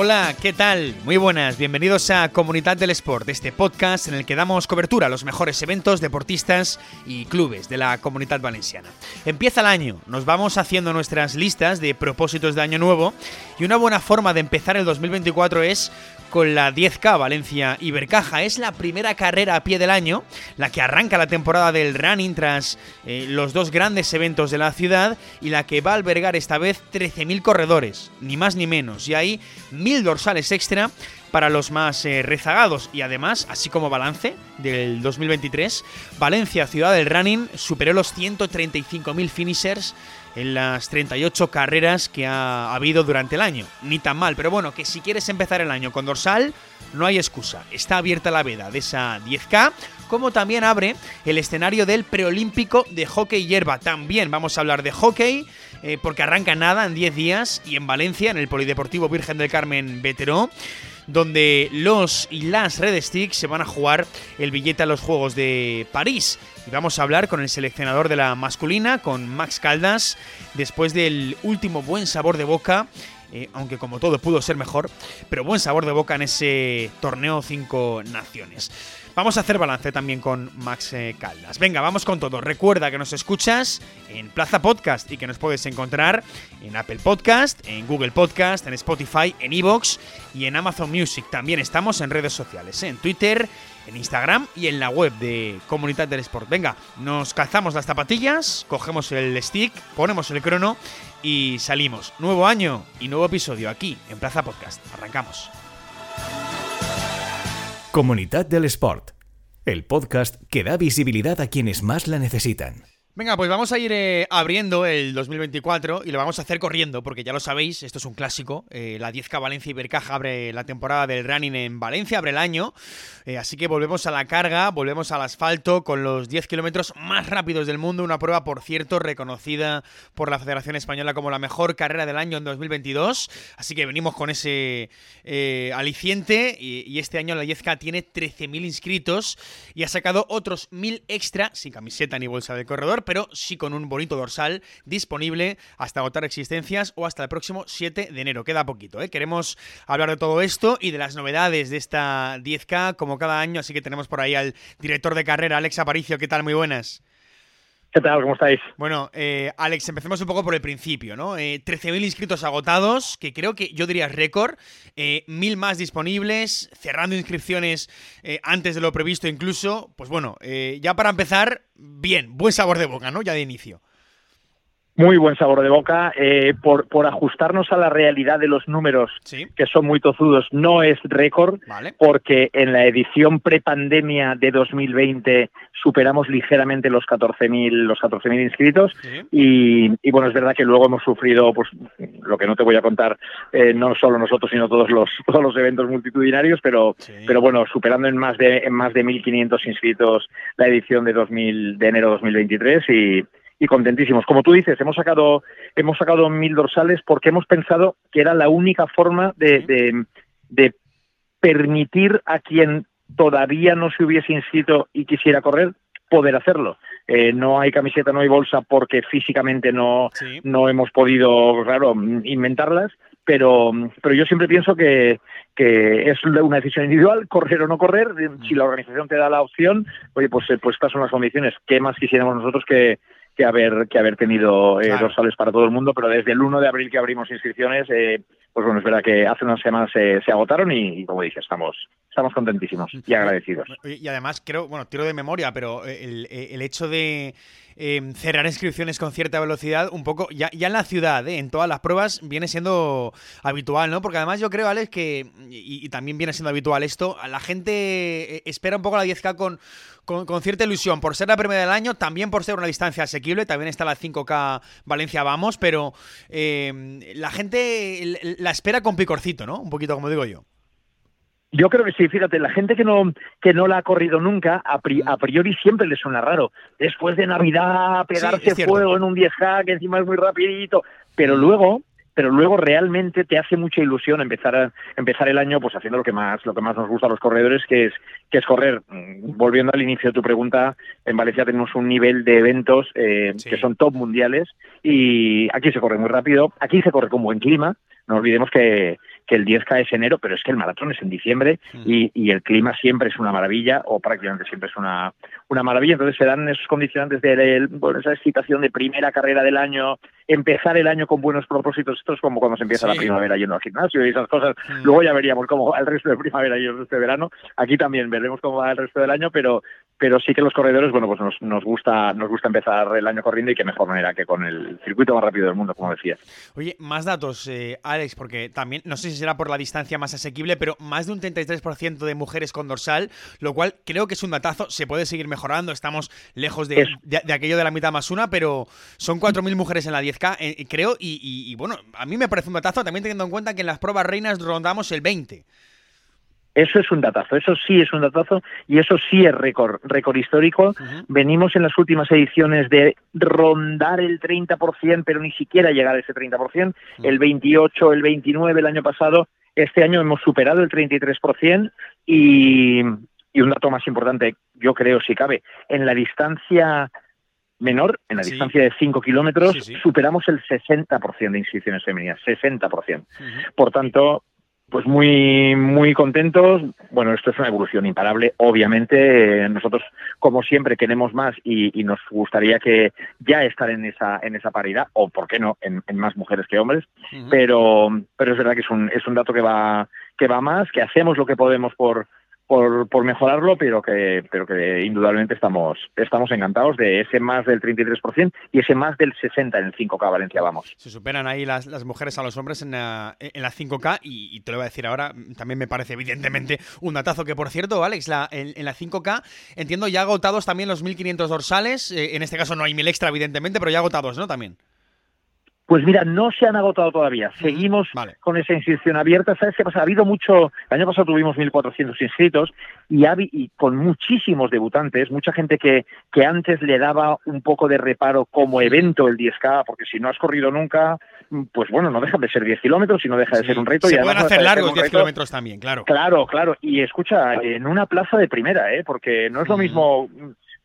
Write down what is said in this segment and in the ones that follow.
Hola, ¿qué tal? Muy buenas, bienvenidos a Comunidad del Sport, este podcast en el que damos cobertura a los mejores eventos, deportistas y clubes de la comunidad valenciana. Empieza el año, nos vamos haciendo nuestras listas de propósitos de año nuevo y una buena forma de empezar el 2024 es con la 10K Valencia Ibercaja. Es la primera carrera a pie del año, la que arranca la temporada del running tras eh, los dos grandes eventos de la ciudad y la que va a albergar esta vez 13.000 corredores, ni más ni menos. Y hay 1.000 dorsales extra para los más eh, rezagados y además, así como balance del 2023, Valencia, ciudad del running, superó los 135.000 finishers en las 38 carreras que ha habido durante el año. Ni tan mal, pero bueno, que si quieres empezar el año con dorsal, no hay excusa. Está abierta la veda de esa 10K, como también abre el escenario del preolímpico de hockey hierba. También vamos a hablar de hockey, eh, porque arranca nada en 10 días y en Valencia, en el Polideportivo Virgen del Carmen Veteró donde los y las Red Sticks se van a jugar el billete a los Juegos de París. Y vamos a hablar con el seleccionador de la masculina, con Max Caldas, después del último buen sabor de boca. Eh, aunque como todo pudo ser mejor, pero buen sabor de boca en ese torneo Cinco Naciones. Vamos a hacer balance también con Max eh, Caldas. Venga, vamos con todo. Recuerda que nos escuchas en Plaza Podcast y que nos puedes encontrar en Apple Podcast, en Google Podcast, en Spotify, en Evox y en Amazon Music. También estamos en redes sociales, en Twitter, en Instagram y en la web de Comunidad del Sport. Venga, nos calzamos las zapatillas, cogemos el stick, ponemos el crono y salimos. Nuevo año y nuevo episodio aquí en Plaza Podcast. Arrancamos. Comunidad del Sport, el podcast que da visibilidad a quienes más la necesitan. Venga, pues vamos a ir eh, abriendo el 2024 y lo vamos a hacer corriendo, porque ya lo sabéis, esto es un clásico. Eh, la 10K Valencia Ibercaja abre la temporada del running en Valencia, abre el año. Eh, así que volvemos a la carga, volvemos al asfalto con los 10 kilómetros más rápidos del mundo. Una prueba, por cierto, reconocida por la Federación Española como la mejor carrera del año en 2022. Así que venimos con ese aliciente y, y, este año la 10K tiene 13.000 inscritos y ha sacado otros 1.000 extra, sin camiseta ni bolsa de corredor pero sí con un bonito dorsal disponible hasta agotar existencias o hasta el próximo 7 de enero. Queda poquito, ¿eh? Queremos hablar de todo esto y de las novedades de esta 10K como cada año, así que tenemos por ahí al director de carrera, Alex Aparicio. ¿Qué tal? Muy buenas. ¿Qué tal? ¿Cómo estáis? Bueno, eh, Alex, empecemos un poco por el principio, ¿no? Eh, 13.000 inscritos agotados, que creo que yo diría récord, eh, mil más disponibles, cerrando inscripciones eh, antes de lo previsto incluso. Pues bueno, eh, ya para empezar, bien, buen sabor de boca, ¿no? Ya de inicio. Muy buen sabor de boca. Eh, por, por, ajustarnos a la realidad de los números, ¿Sí? que son muy tozudos, no es récord, vale. porque en la edición prepandemia de 2020 superamos ligeramente los 14.000 los 14.000 inscritos ¿Sí? y, y, bueno, es verdad que luego hemos sufrido pues lo que no te voy a contar, eh, no solo nosotros, sino todos los, todos los eventos multitudinarios, pero, Sí. pero bueno, superando en más de, en más de 1.500 inscritos la edición de, 2000, de enero 2023 y y contentísimos. Como tú dices, hemos sacado hemos sacado mil dorsales porque hemos pensado que era la única forma de, de, de permitir a quien todavía no se hubiese inscrito y quisiera correr poder hacerlo. Eh, no hay camiseta, no hay bolsa porque físicamente no, Sí. no hemos podido, claro, inventarlas, pero, pero yo siempre pienso que, que es una decisión individual, correr o no correr. Si la organización te da la opción, oye, pues, eh, pues estas son las condiciones. ¿Qué más quisiéramos nosotros que, que haber que haber tenido eh, Claro. dorsales para todo el mundo? Pero desde el 1 de abril que abrimos inscripciones, eh, pues bueno, es verdad que hace unas semanas se, agotaron y, como dije, estamos, estamos contentísimos y agradecidos. Y además, creo, bueno, tiro de memoria, pero el, el hecho de eh, cerrar inscripciones con cierta velocidad, un poco, ya, ya en la ciudad, ¿eh? en todas las pruebas, viene siendo habitual, ¿no? Porque además yo creo, Alex, que, y, también viene siendo habitual esto, la gente eh, espera un poco la 10K con, con, con, cierta ilusión, por ser la primera del año, también por ser una distancia asequible, también está la 5K Valencia Vamos, pero eh, la gente la espera con picorcito, ¿no? Un poquito como digo yo. Yo creo que sí, fíjate, la gente que no que no la ha corrido nunca, a, pri a priori siempre le suena raro. Después de Navidad, pegarse sí, fuego en un 10K, que encima es muy rapidito, pero luego pero luego realmente te hace mucha ilusión empezar empezar el año pues haciendo lo que más lo que más nos gusta a los corredores que es que es correr mm, volviendo al inicio de tu pregunta en Valencia tenemos un nivel de eventos eh, que son top mundiales y aquí se corre muy rápido aquí se corre con buen clima no olvidemos que, que el 10K es enero, pero es que el maratón es en diciembre y, y, el clima siempre es una maravilla, o prácticamente siempre es una, una maravilla. Entonces se dan esos condicionantes de bueno, esa excitación de primera carrera del año, empezar el año con buenos propósitos. Esto es como cuando se empieza la primavera yendo al gimnasio y esas cosas. Mm. Luego ya veríamos cómo va el resto de primavera y el resto de verano. Aquí también veremos cómo va el resto del año, pero, pero sí que los corredores, bueno, pues nos, nos, gusta, nos gusta empezar el año corriendo y qué mejor manera que con el circuito más rápido del mundo, como decía. Oye, más datos, eh, Alex, porque también, no sé si será por la distancia más asequible, pero más de un 33% de mujeres con dorsal, lo cual creo que es un datazo, se puede seguir mejorando, estamos lejos de, de, aquello de la mitad más una, pero son 4.000 mujeres en la 10K, eh, creo, y, y, bueno, a mí me parece un datazo, también teniendo en cuenta que en las pruebas reinas rondamos el 20%. Eso es un datazo, eso sí es un datazo y eso sí es récord, récord histórico. Venimos en las últimas ediciones de rondar el 30%, pero ni siquiera llegar a ese 30%. El 28, el 29 el año pasado. Este año hemos superado el 33% y, y un dato más importante, yo creo, si cabe, en la distancia menor, en la distancia de 5 kilómetros, superamos el 60% de inscripciones femeninas, 60%. Por tanto, pues muy, muy contentos. Bueno, esto es una evolución imparable. Obviamente, eh, nosotros, como siempre, queremos más y, nos gustaría que ya estar en esa, en esa paridad, o por qué no, en, más mujeres que hombres. Pero, pero es verdad que es un, es un dato que va, que va más, que hacemos lo que podemos por, por, por mejorarlo, pero que, pero que indudablemente estamos, estamos encantados de ese más del 33% y ese más del 60% en el 5K Valencia, vamos. Se superan ahí las, las mujeres a los hombres en la, en la 5K y, te lo voy a decir ahora, también me parece evidentemente un datazo que, por cierto, Alex, la, en, la 5K entiendo ya agotados también los 1.500 dorsales, eh, en este caso no hay 1.000 extra, evidentemente, pero ya agotados, ¿no? También. Pues mira, no se han agotado todavía. Seguimos con esa inscripción abierta. ¿Sabes qué pasa? Ha habido mucho. El año pasado tuvimos 1.400 inscritos y, y, con muchísimos debutantes, mucha gente que, que antes le daba un poco de reparo como evento el 10K, porque si no has corrido nunca, pues bueno, no deja de ser 10 kilómetros y no deja de ser un reto. Se y pueden hacer largos 10 kilómetros también, claro. Claro, claro. Y escucha, en una plaza de primera, ¿eh? porque no es lo mismo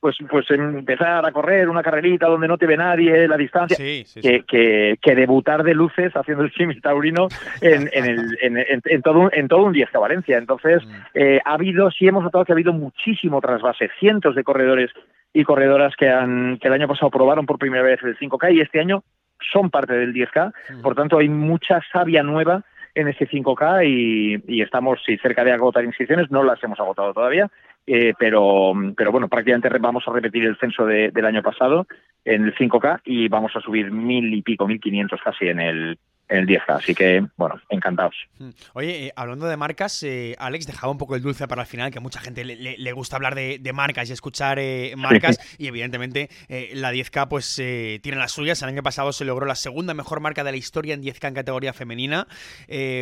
pues, pues empezar a correr una carrerita donde no te ve nadie, la distancia, que, que, debutar de luces haciendo el chimi taurino en, en, el, en, en, todo, un, en todo un 10 Valencia. Entonces, mm. eh, ha habido, sí hemos notado que ha habido muchísimo trasvase, cientos de corredores y corredoras que, han, que el año pasado probaron por primera vez el 5K y este año son parte del 10K. Mm. Por tanto, hay mucha savia nueva en ese 5K y, y estamos sí, cerca de agotar inscripciones, no las hemos agotado todavía, eh, pero, pero bueno, prácticamente vamos a repetir el censo de, del año pasado en el 5K y vamos a subir mil y pico, mil quinientos casi en el, el 10K. Así que, bueno, encantados. Hmm. Oye, eh, hablando de marcas, eh, Alex dejaba un poco el dulce para el final, que a mucha gente le, gusta hablar de, marcas y escuchar eh, marcas. Y evidentemente la 10K pues tiene las suyas. El año pasado se logró la segunda mejor marca de la historia en 10K en categoría femenina.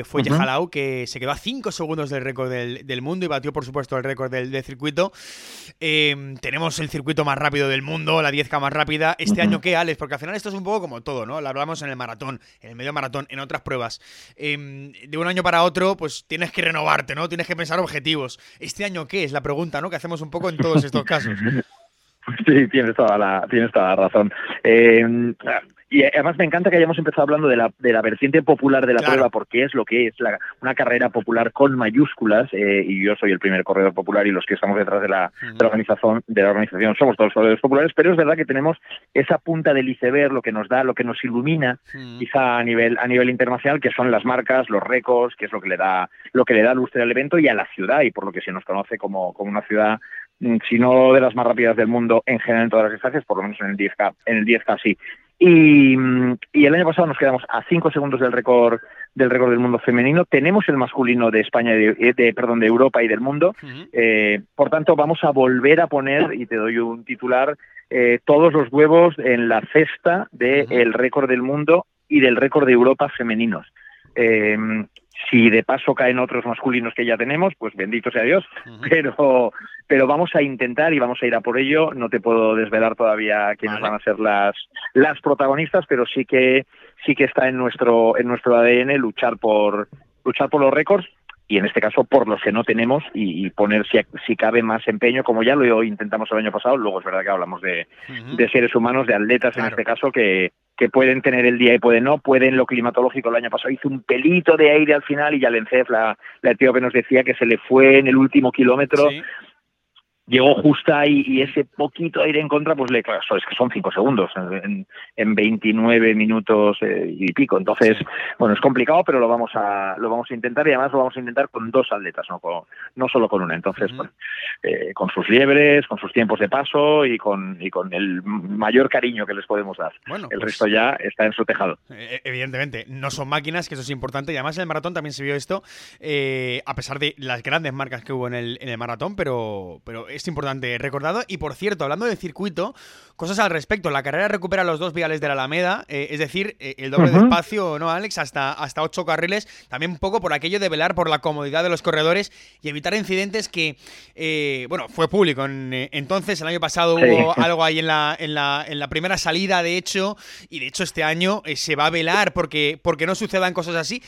fue uh que se quedó a 5 segundos del récord del, mundo y batió, por supuesto, el récord del, circuito. tenemos el circuito más rápido del mundo, la 10K más rápida. Este año, ¿qué, Alex? Porque al final esto es un poco como todo, ¿no? Lo hablamos en el maratón, en el medio maratón en otras pruebas. Em, de un año para otro, pues tienes que renovarte, ¿no? Tienes que pensar objetivos. ¿Este año qué es la pregunta, ¿no? Que hacemos un poco en todos estos casos. Sí, tienes toda la, tienes toda la razón. Eh, y además me encanta que hayamos empezado hablando de la, de la vertiente popular de la prueba, porque es lo que es la, una carrera popular con mayúsculas, eh, y yo soy el primer corredor popular y los que estamos detrás de la, de la, organización, de la organización somos todos corredores populares, pero es verdad que tenemos esa punta del iceberg, lo que nos da, lo que nos ilumina, quizá a nivel, a nivel internacional, que son las marcas, los récords, que es lo que le da, lo que le da lustre al evento y a la ciudad, y por lo que se nos conoce como, como una ciudad mm, si no de las más rápidas del mundo en general en todas las distancias, por lo menos en el 10K, en el 10K sí. Y, el año pasado nos quedamos a 5 segundos del récord del récord del mundo femenino. Tenemos el masculino de España, de, de perdón, de Europa y del mundo. eh, por tanto, vamos a volver a poner, y te doy un titular, eh, todos los huevos en la cesta del récord del mundo y del récord de Europa femeninos. Eh, si de paso caen otros masculinos que ya tenemos, pues bendito sea Dios. Pero pero vamos a intentar y vamos a ir a por ello. No te puedo desvelar todavía quiénes van a ser las las protagonistas, pero sí que sí que está en nuestro en nuestro ADN luchar por luchar por los récords y en este caso por los que no tenemos y, poner si, si, cabe más empeño, como ya lo intentamos el año pasado, luego es verdad que hablamos de, de seres humanos, de atletas en este caso, que, que pueden tener el día y pueden no, pueden lo climatológico. El año pasado hizo un pelito de aire al final y Yalencef, la, la etíope, nos decía que se le fue en el último kilómetro llegó justa y, y, ese poquito aire en contra, pues le, claro, es que son cinco segundos en, en 29 minutos eh, y pico. Entonces, bueno, es complicado, pero lo vamos a lo vamos a intentar y además lo vamos a intentar con dos atletas, no no solo con una. Entonces, bueno, eh, con sus liebres, con sus tiempos de paso y con y con el mayor cariño que les podemos dar. Bueno, el pues resto ya está en su tejado. Eh, evidentemente, no son máquinas, que eso es importante. Y además en el maratón también se vio esto, a pesar de las grandes marcas que hubo en el, en el maratón, pero, pero es importante recordado. Y por cierto, hablando de circuito, cosas al respecto. La carrera recupera los dos viales de la Alameda, eh, es decir, eh, el doble de espacio, ¿no, Alex? Hasta, hasta ocho carriles. También un poco por aquello de velar por la comodidad de los corredores y evitar incidentes que, eh, bueno, fue público. entonces, el año pasado hubo algo ahí en la, en, la, en la primera salida, de hecho, y de hecho este año se va a velar porque, porque no sucedan cosas así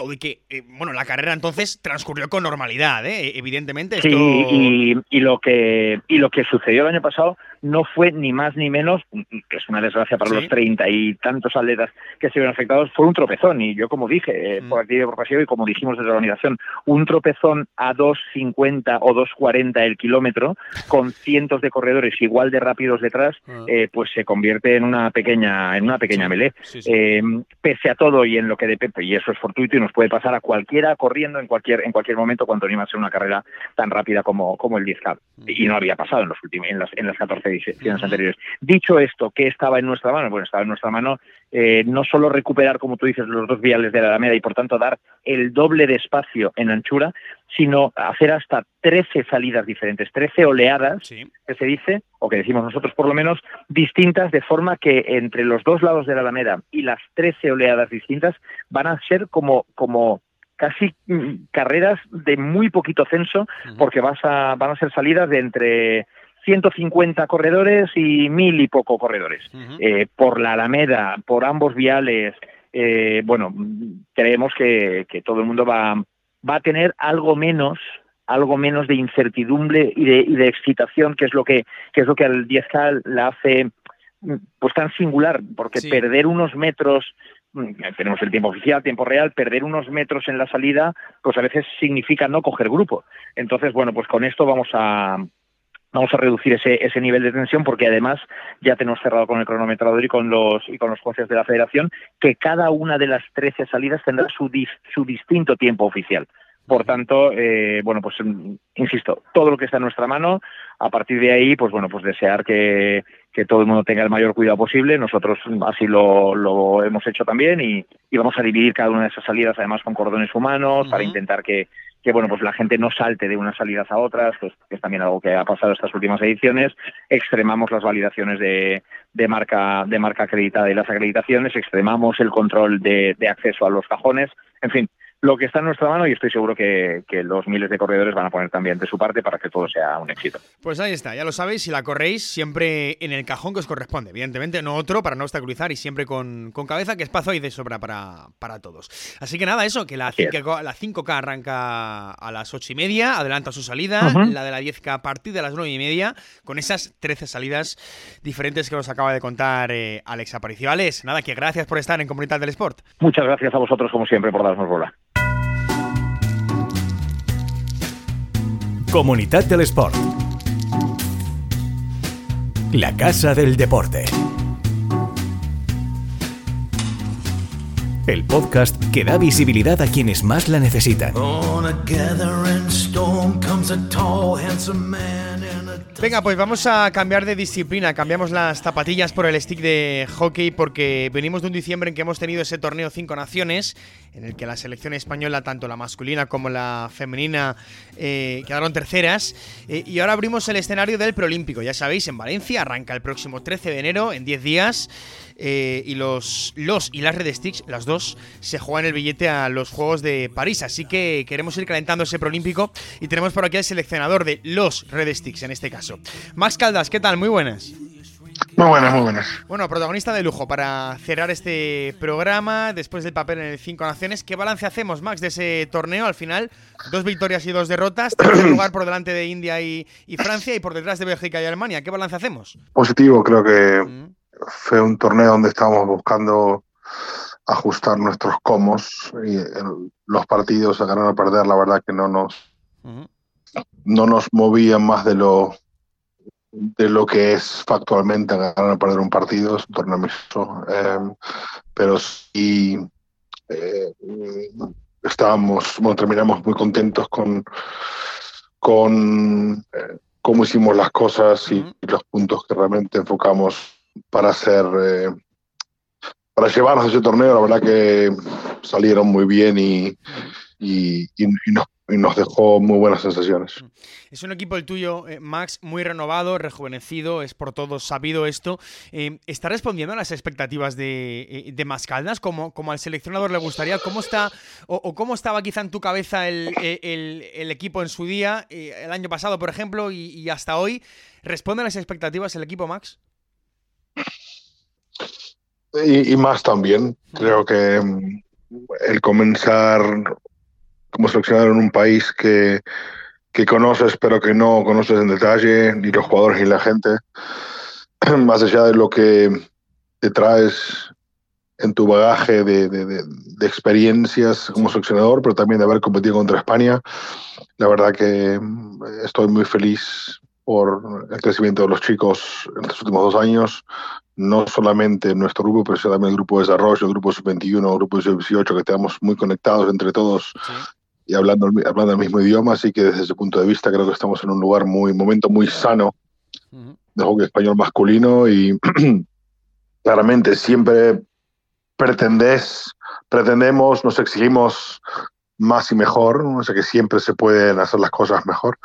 todo y que, eh, bueno, la carrera entonces transcurrió con normalidad, ¿eh? evidentemente. Sí, y, y, lo que, y lo que sucedió el año pasado no fue ni más ni menos, que es una desgracia para los treinta y tantos atletas que se vieron afectados, fue un tropezón. Y yo, como dije, eh, mm. por actividad y como dijimos desde la organización, un tropezón a 2.50 o 2.40 el kilómetro, con cientos de corredores igual de rápidos detrás, ah. eh, pues se convierte en una pequeña, en una pequeña melee. Eh, pese a todo y en lo que de Pepe, y eso es fortuito y nos puede pasar a cualquiera corriendo en cualquier, en cualquier momento cuando anima a ser una carrera tan rápida como, como el 10K. Mm. Y no había pasado en los últimos, en las, en las 14 ediciones anteriores. Dicho esto, ¿qué estaba en nuestra mano? Bueno, estaba en nuestra mano eh, no solo recuperar, como tú dices, los dos viales de la Alameda y por tanto dar el doble de espacio en anchura, sino hacer hasta 13 salidas diferentes, 13 oleadas, que se dice, o que decimos nosotros por lo menos, distintas, de forma que entre los dos lados de la Alameda y las 13 oleadas distintas van a ser como, como casi mm, carreras de muy poquito censo, porque vas a, van a ser salidas de entre 150 corredores y mil y poco corredores. Eh, por la Alameda, por ambos viales, eh, bueno, creemos que, todo el mundo va, va a tener algo menos algo menos de incertidumbre y de, y de excitación, que es lo que, que es lo que al 10K la hace pues tan singular, porque perder unos metros mm, tenemos el tiempo oficial, tiempo real, perder unos metros en la salida, pues a veces significa no coger grupo. Entonces, bueno, pues con esto vamos a, vamos a reducir ese, ese nivel de tensión porque además ya tenemos cerrado con el cronometrador y con los y con los jueces de la federación que cada una de las 13 salidas tendrá su, su distinto tiempo oficial. Por tanto, eh, bueno, pues mm, insisto, todo lo que está en nuestra mano, a partir de ahí, pues bueno, pues desear que, que todo el mundo tenga el mayor cuidado posible. Nosotros así lo, lo hemos hecho también y, y, vamos a dividir cada una de esas salidas además con cordones humanos para intentar que, que bueno, pues la gente no salte de unas salidas a otras, pues, que es también algo que ha pasado estas últimas ediciones. Extremamos las validaciones de, de marca, de marca acreditada y las acreditaciones, extremamos el control de, de acceso a los cajones. En fin, lo que está en nuestra mano y estoy seguro que, los miles de corredores van a poner también de su parte para que todo sea un éxito. Pues ahí está, ya lo sabéis, si la corréis siempre en el cajón que os corresponde, evidentemente no otro para no obstaculizar y siempre con, cabeza que espacio hay de sobra para, para todos. Así que nada, eso, que la, 5, la 5K arranca a las 8 y media, adelanta su salida, la de la 10K a partir de las 9 y media, con esas 13 salidas diferentes que nos acaba de contar eh, Alex Aparicio. Alex, nada, que gracias por estar en Comunidad del Sport. Muchas gracias a vosotros como siempre por darnos bola. Comunidad del Sport. La Casa del Deporte. El podcast que da visibilidad a quienes más la necesitan. Venga, pues vamos a cambiar de disciplina. Cambiamos las zapatillas por el stick de hockey porque venimos de un diciembre en que hemos tenido ese torneo Cinco Naciones, en el que la selección española, tanto la masculina como la femenina, eh, quedaron terceras. Eh, y ahora abrimos el escenario del preolímpico. Ya sabéis, en Valencia arranca el próximo 13 de enero, en 10 días. Eh, y los, los y las Red Sticks, las dos, se juegan el billete a los Juegos de París. Así que queremos ir calentando ese preolímpico y tenemos por aquí al seleccionador de los Red Sticks en este caso. Max Caldas, ¿qué tal? Muy buenas. Muy buenas, muy buenas. Bueno, protagonista de lujo para cerrar este programa después del papel en el Cinco Naciones. ¿Qué balance hacemos, Max, de ese torneo? Al final, dos victorias y dos derrotas. Tercer lugar por delante de India y, Francia y por detrás de Bélgica y Alemania. ¿Qué balance hacemos? Positivo, creo que mm. Fue un torneo donde estábamos buscando ajustar nuestros comos y los partidos a ganar o perder, la verdad que no nos, no nos movían más de lo de lo que es factualmente ganar o perder un partido, es un torneo mixto. Em, pero sí eh, estábamos, bueno, terminamos muy contentos con, con eh, cómo hicimos las cosas y, los puntos que realmente enfocamos para hacer, eh, para llevarnos a ese torneo. La verdad que salieron muy bien y, y, nos dejó muy buenas sensaciones. Mm. Es un equipo el tuyo, eh, Max, muy renovado, rejuvenecido, es por todos sabido esto. Eh, ¿Está respondiendo a las expectativas de, de Mascaldas como, como al seleccionador le gustaría? ¿Cómo está o, cómo estaba quizá en tu cabeza el, equipo en su día, el año pasado, por ejemplo, y, hasta hoy? ¿Responde a las expectativas el equipo, Max? Y, y más también. Creo que mm, el comenzar como seleccionador en un país que, que conoces pero que no conoces en detalle, ni los jugadores ni la gente, más allá de lo que te traes en tu bagaje de, de, de, experiencias como seleccionador, pero también de haber competido contra España. La verdad que mm, estoy muy feliz por el crecimiento de los chicos en los últimos dos años, no solamente en nuestro grupo, pero también el grupo de desarrollo, el grupo sub-21, el grupo sub-18, que estamos muy conectados entre todos y hablando, hablando el mismo idioma, así que desde ese punto de vista creo que estamos en un lugar muy, momento muy sano de hockey español masculino y claramente siempre pretendes, pretendemos, nos exigimos más y mejor, o sea que siempre se pueden hacer las cosas mejor,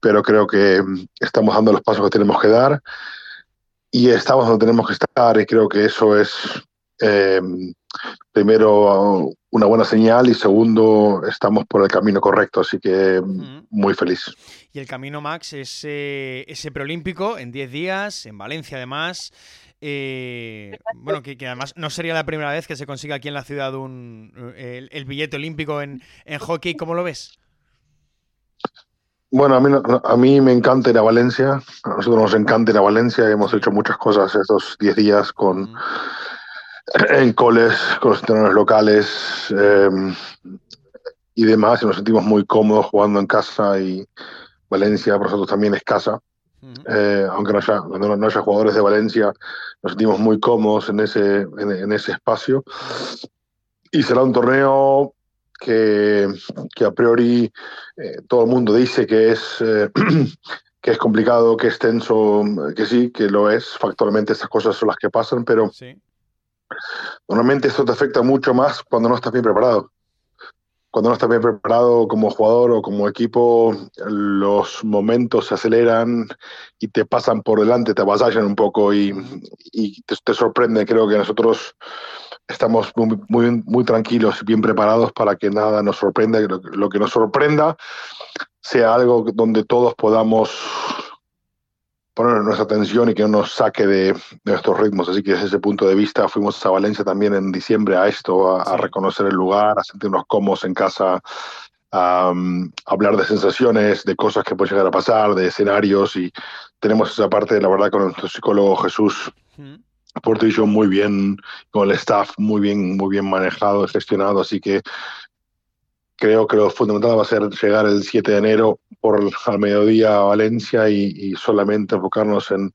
pero creo que estamos dando los pasos que tenemos que dar y estamos donde tenemos que estar y creo que eso es eh, primero una buena señal y segundo estamos por el camino correcto, así que muy feliz. Y el camino, Max, es eh, ese preolímpico en 10 días, en Valencia además. Eh, bueno, que, además no sería la primera vez que se consiga aquí en la ciudad un, el, billete olímpico en, en hockey. ¿Cómo lo ves? Bueno, a mí, a mí me encanta ir a Valencia. A nosotros nos encanta ir a Valencia. Hemos hecho muchas cosas estos 10 días con en coles, con los entrenadores locales em, y demás, y nos sentimos muy cómodos jugando en casa y Valencia para nosotros también es casa. Eh, aunque no haya, no, haya, jugadores de Valencia, nos sentimos muy cómodos en ese, en, ese espacio. Y será un torneo que, que a priori eh, todo el mundo dice que es, eh, que es complicado, que es tenso, que sí, que lo es. Factualmente estas cosas son las que pasan, pero sí. Normalmente esto te afecta mucho más cuando no estás bien preparado. Cuando no estás bien preparado como jugador o como equipo, los momentos se aceleran y te pasan por delante, te avasallan un poco y, te, sorprende. Creo que nosotros estamos muy, muy, tranquilos y bien preparados para que nada nos sorprenda, lo que nos sorprenda sea algo donde todos podamos poner nuestra atención y que no nos saque de, nuestros ritmos. Así que desde ese punto de vista fuimos a Valencia también en diciembre a esto, a, reconocer el lugar, a sentirnos cómodos en casa, a, hablar de sensaciones, de cosas que pueden llegar a pasar, de escenarios y tenemos esa parte, la verdad, con nuestro psicólogo Jesús. Portillo muy bien, con el staff muy bien, muy bien manejado gestionado, así que creo que lo fundamental va a ser llegar el 7 de enero por al mediodía a Valencia y, solamente enfocarnos en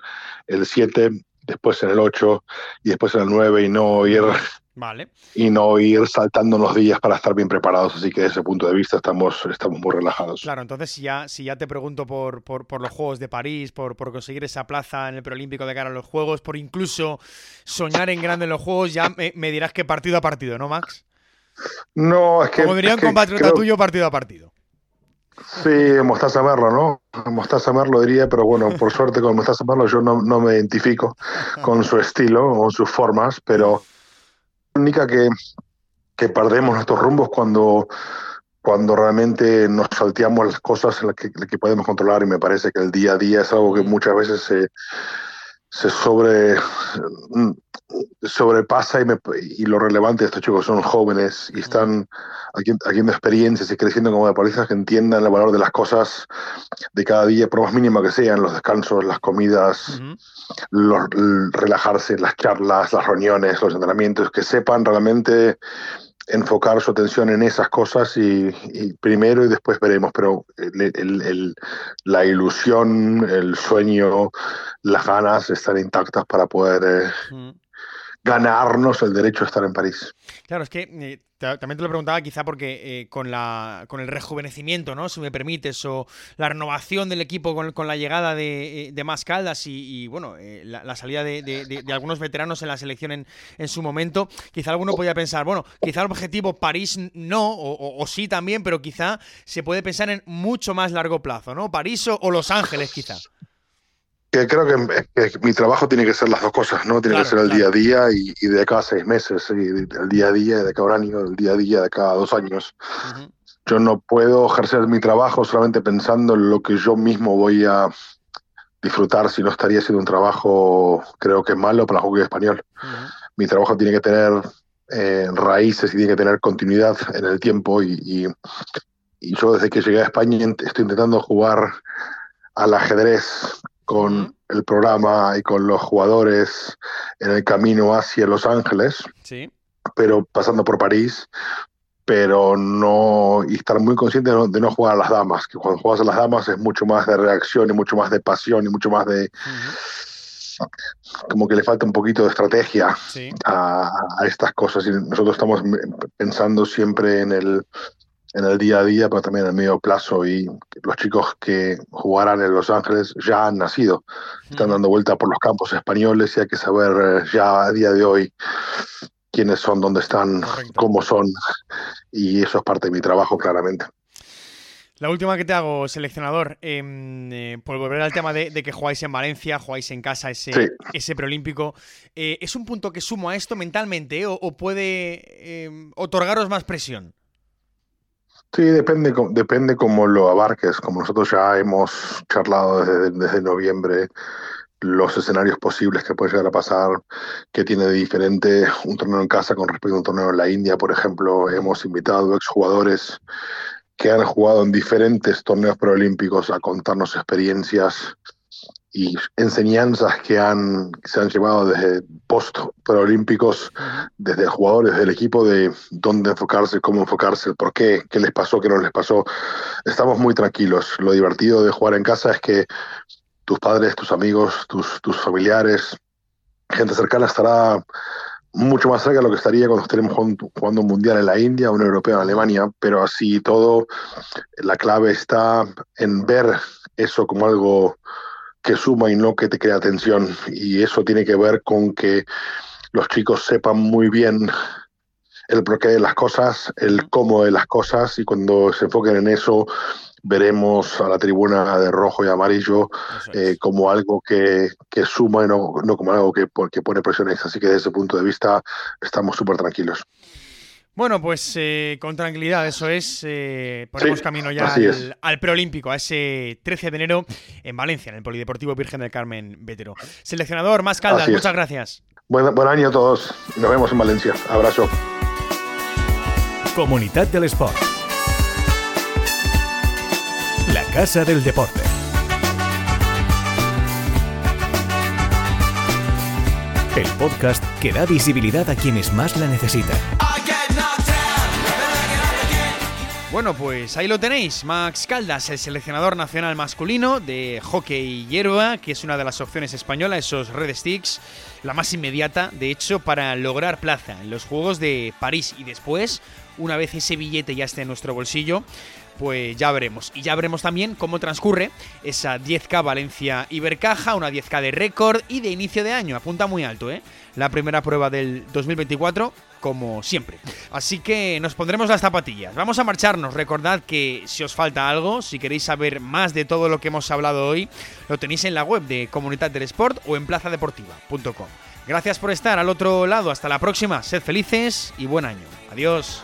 el 7, después en el 8 y después en el 9 y no ir Vale. Y no ir saltando los días para estar bien preparados. Así que desde ese punto de vista estamos, estamos muy relajados. Claro, entonces si ya, si ya te pregunto por, por, por los Juegos de París, por, por, conseguir esa plaza en el preolímpico de cara a los Juegos, por incluso soñar en grande en los Juegos, ya me, me dirás que partido a partido, ¿no, Max? No, es que. Como diría un compatriota tuyo, partido a partido. Sí, Mostaza Merlo, ¿no? Mostaza Merlo diría, pero bueno, por suerte con Mostaza Merlo yo no, no me identifico con su estilo o sus formas, pero la única que, que perdemos nuestros rumbos cuando, cuando realmente nos salteamos las cosas en las que, que, podemos controlar y me parece que el día a día es algo que muchas veces se se sobre mm, sobrepasa y, lo relevante de estos chicos son jóvenes y están haciendo experiencias y creciendo como deportistas que entiendan el valor de las cosas de cada día, por más mínimo que sean, los descansos, las comidas, los, relajarse, las charlas, las reuniones, los entrenamientos, que sepan realmente enfocar su atención en esas cosas y, primero y después veremos, pero la ilusión, el sueño, las ganas están intactas para poder eh, ganarnos el derecho a estar en París. Claro, es que eh, también te lo preguntaba quizá porque eh, con, la, con el rejuvenecimiento, ¿no? Si me permites, o la renovación del equipo con, la llegada de, de más Caldas y, bueno, la, salida de, algunos veteranos en la selección en, en, su momento, quizá alguno podía pensar, bueno, quizá el objetivo París no, o, sí también, pero quizá se puede pensar en mucho más largo plazo, ¿no? París o Los Ángeles, quizá que creo que, mi trabajo tiene que ser las dos cosas, ¿no? Tiene que ser el día a día y, de cada seis meses, y el día a día de cada año, el día a día de cada dos años. Yo no puedo ejercer mi trabajo solamente pensando en lo que yo mismo voy a disfrutar, si no estaría siendo un trabajo, creo que malo para el hockey español. Mi trabajo tiene que tener eh, raíces y tiene que tener continuidad en el tiempo y, y, y yo desde que llegué a España estoy intentando jugar al ajedrez con el programa y con los jugadores en el camino hacia Los Ángeles, sí. pero pasando por París, pero no y estar muy consciente de no, jugar a las damas, que cuando juegas a las damas es mucho más de reacción y mucho más de pasión y mucho más de como que le falta un poquito de estrategia a, a, estas cosas. Y nosotros estamos pensando siempre en el en el día a día, pero también en el medio plazo. Y los chicos que jugarán en Los Ángeles ya han nacido, están dando vuelta por los campos españoles y hay que saber eh, ya a día de hoy quiénes son, dónde están, cómo son. Y eso es parte de mi trabajo, claramente. La última que te hago, seleccionador, em, eh, por volver al tema de, que jugáis en Valencia, jugáis en casa ese, ese preolímpico, eh, ¿es un punto que sumo a esto mentalmente o, puede em, otorgaros más presión? Sí, depende, depende cómo lo abarques. Como nosotros ya hemos charlado desde, noviembre, los escenarios posibles que puede llegar a pasar, que tiene de diferente un torneo en casa con respecto a un torneo en la India, por ejemplo. Hemos invitado exjugadores que han jugado en diferentes torneos preolímpicos a contarnos experiencias y enseñanzas que han, se han llevado desde post preolímpicos, desde jugadores del equipo, de dónde enfocarse, cómo enfocarse, por qué, qué les pasó, qué no les pasó. Estamos muy tranquilos. Lo divertido de jugar en casa es que tus padres, tus amigos, tus, tus familiares, gente cercana estará mucho más cerca de lo que estaría cuando estaremos jugando un mundial en la India, un europeo en Alemania, pero así todo, la clave está en ver eso como algo que suma y no que te crea tensión. Y eso tiene que ver con que los chicos sepan muy bien el porqué de las cosas, el cómo de las cosas, y cuando se enfoquen en eso, veremos a la tribuna de rojo y amarillo eh, como algo que, que suma y no, no, como algo que, que pone presiones. Así que desde ese punto de vista estamos súper tranquilos. Bueno, pues eh, con tranquilidad, eso es. Eh, ponemos camino ya al, preolímpico, a ese 13 de enero en Valencia, en el Polideportivo Virgen del Carmen Vétero. Seleccionador, más caldas, muchas gracias. Buen, buen año a todos. Nos vemos en Valencia. Abrazo. Comunidad del Sport. La Casa del Deporte. El podcast que da visibilidad a quienes más la necesitan. Bueno, pues ahí lo tenéis, Max Caldas, el seleccionador nacional masculino de hockey hierba, que es una de las opciones españolas, esos Red Sticks, la más inmediata, de hecho, para lograr plaza en los Juegos de París. Y después, una vez ese billete ya esté en nuestro bolsillo, pues ya veremos. Y ya veremos también cómo transcurre esa 10K Valencia Ibercaja, una 10K de récord y de inicio de año, apunta muy alto, ¿eh? La primera prueba del 2024 como siempre. Así que nos pondremos las zapatillas. Vamos a marcharnos. Recordad que si os falta algo, si queréis saber más de todo lo que hemos hablado hoy, lo tenéis en la web de Comunidad del Sport o en plazadeportiva.com. Gracias por estar al otro lado. Hasta la próxima. Sed felices y buen año. Adiós.